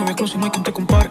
Exclusive no hay quien te compare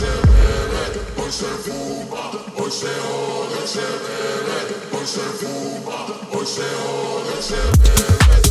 se hoy se fuma, hoy se jode, se bebe, hoy se fuma, hoy se jode, se bebe.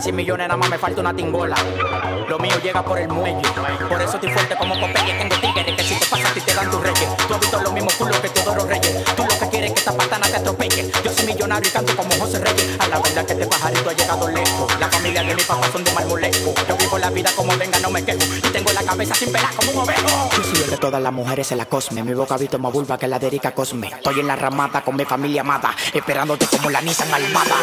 100 millones, nada más me falta una tingola. Lo mío llega por el muelle, por eso estoy fuerte como Popeye. Tengo tigres que si te pasas a ti te dan tus reyes. Tú has visto los mismos culos que todos los reyes. Tú lo que quieres es que esta patana te atropelle. Yo soy millonario y canto como José Reyes. A la verdad que este pajarito ha llegado lejos. La familia de mi papá son de marmolejo. Yo vivo la vida como venga, no me quejo. Y tengo la cabeza sin pelar como un ovejo. Yo soy el de todas las mujeres en la cosme. Mi boca visto más vulva que la de Erika Cosme. Estoy en la ramada con mi familia amada. Esperándote como la Nissan Almada.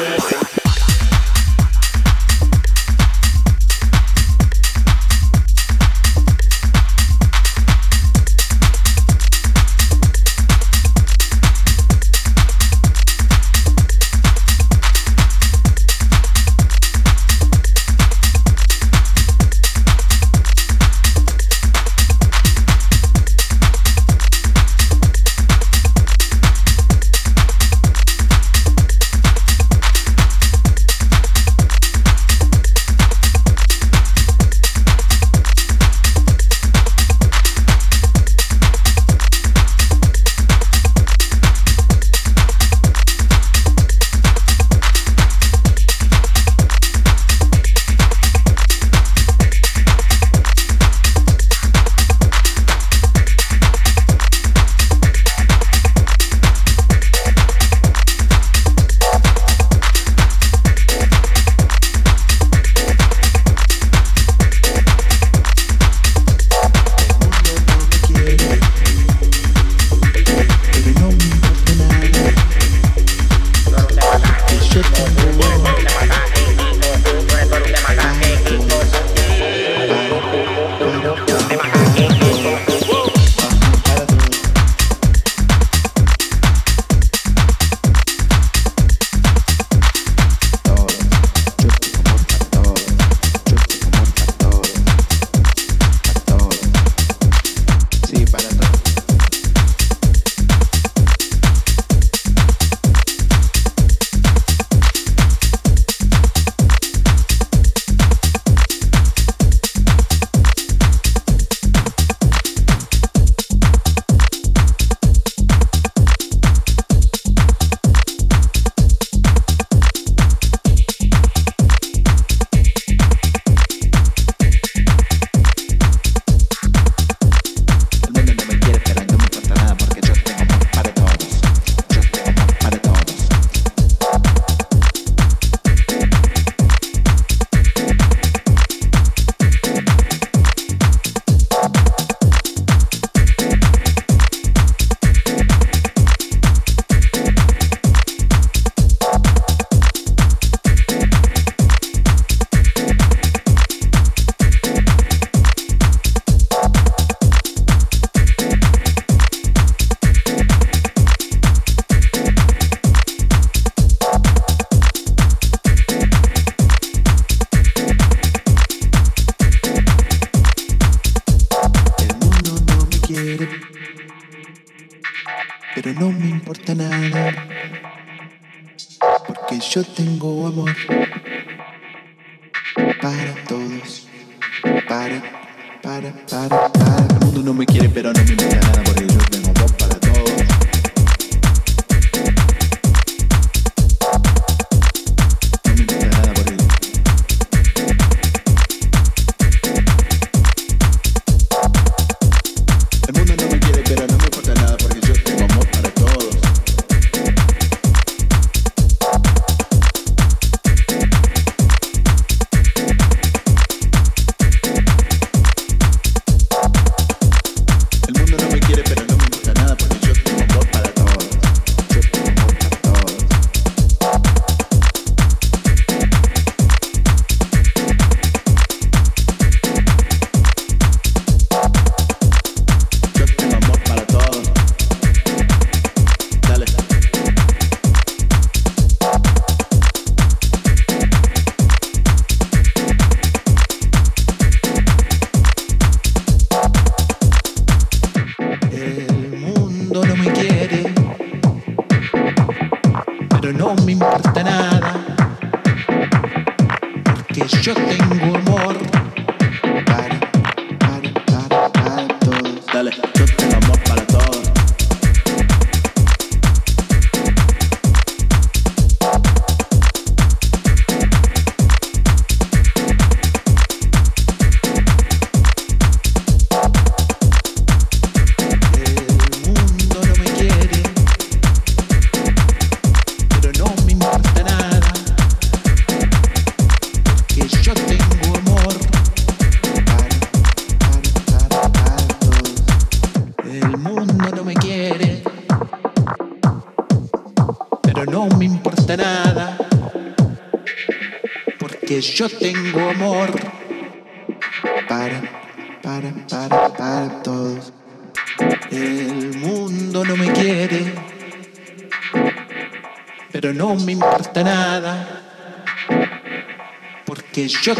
Porque yo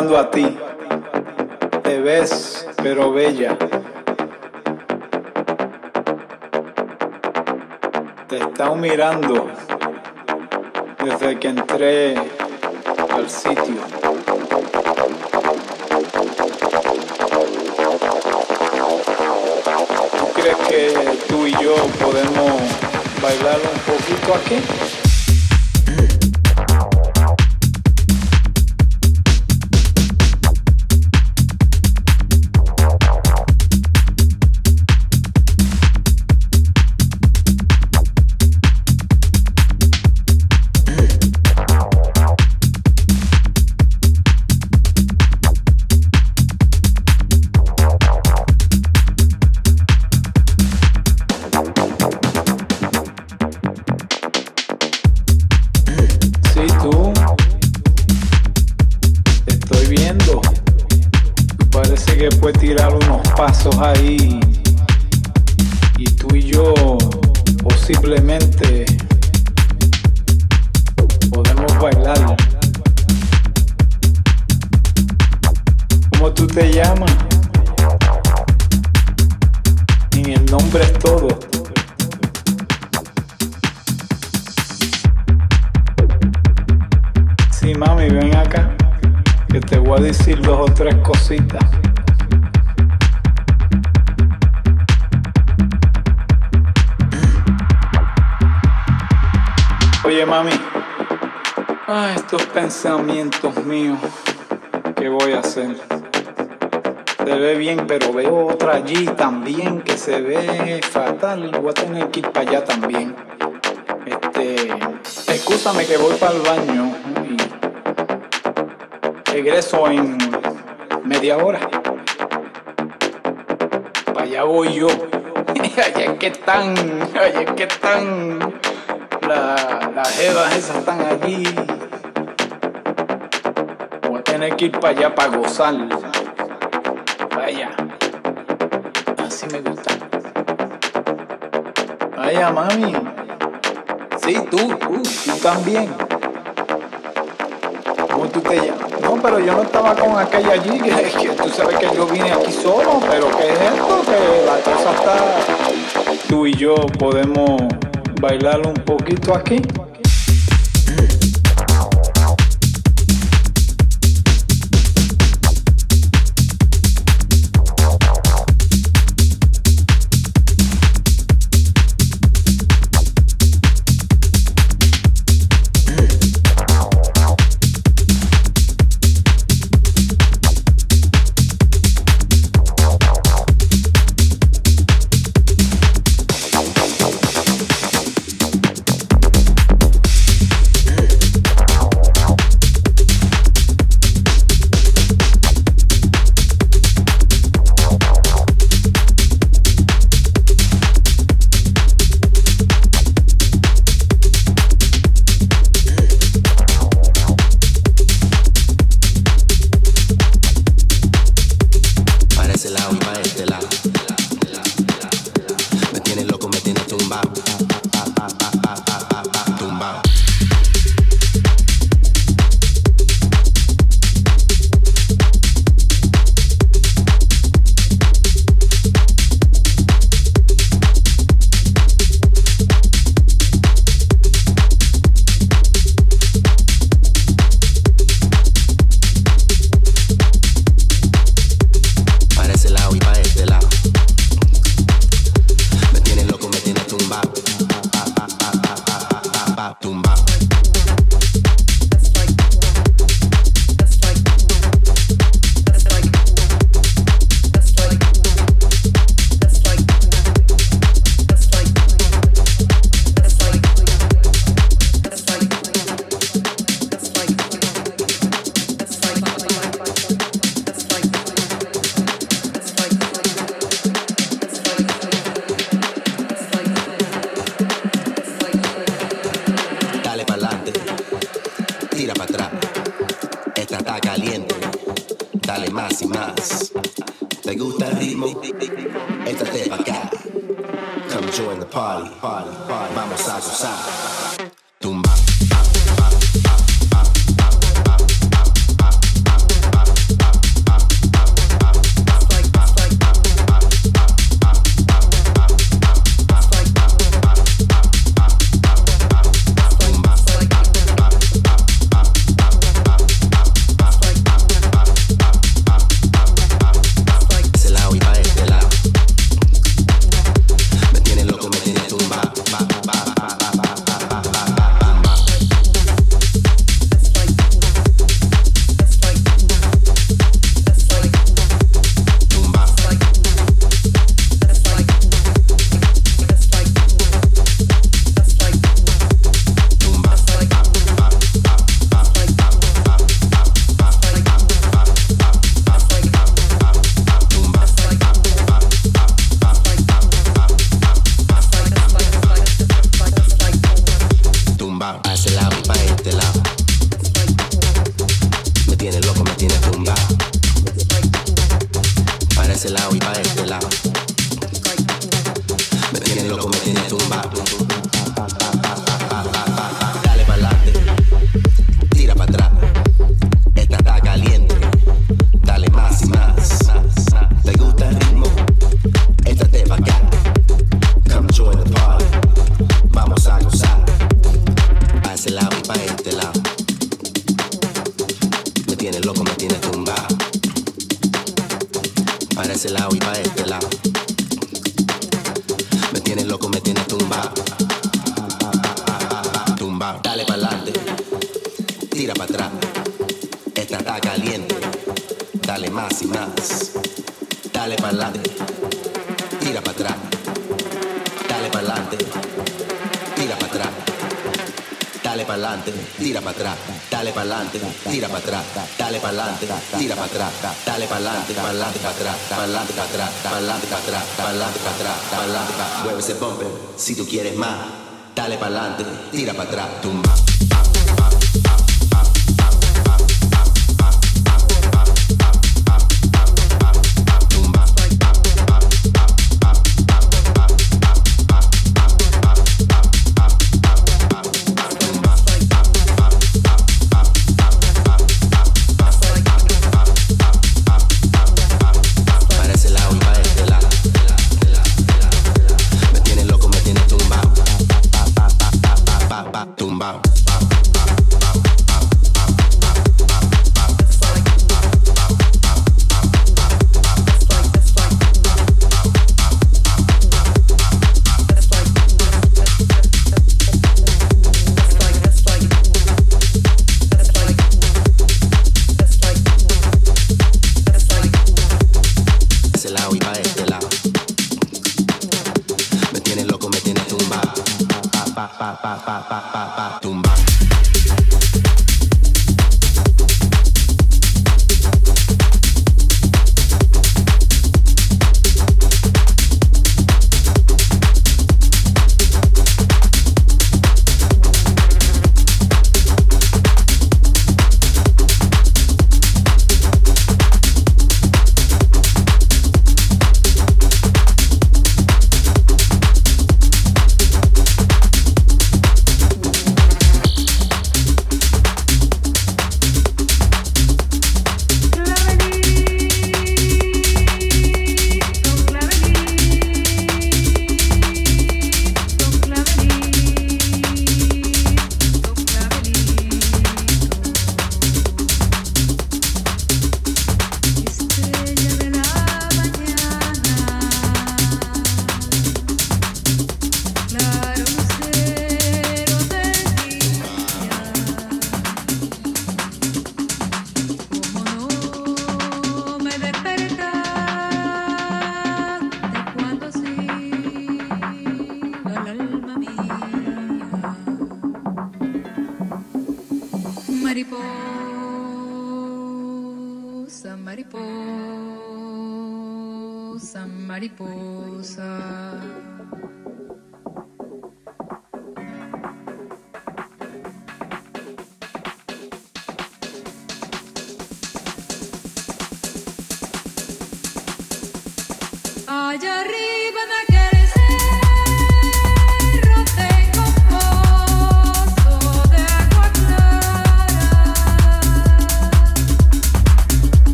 hablando a ti. Pero veo otra allí también que se ve fatal. Voy a tener que ir para allá también. Este, excúsame que voy para el baño y regreso en media hora. Para allá voy yo. allá es que están, allá es que están la- las jevas esas están allí. Voy a tener que ir para allá para gozar. Vaya. Así me gusta. Vaya, mami. Sí, tú, tú, tú también. ¿Cómo tú te llamas? No, pero yo no estaba con aquella allí, que, que tú sabes que yo vine aquí solo, pero ¿qué es esto? Que la cosa está... Tú y yo podemos bailar un poquito aquí. está caliente. Dale más y más. ¿Te gusta el ritmo? Échate pa' acá. Come join the party. party, party. Vamos a gozar. Más y más. Dale pa'lante. Tira para atrás. Dale pa'lante. Tira para atrás. Dale pa'lante, tira para atrás, dale pa'lante, tira para atrás, dale pa'lante, tira para atrás, dale pa'lante, pa'lante para atrás, pa'lante para atrás, pa'lante para atrás, pa'lante para atrás, pa'lante para Mueve ese bumper, si tú quieres más, dale pa'lante, tira para atrás. Tumba.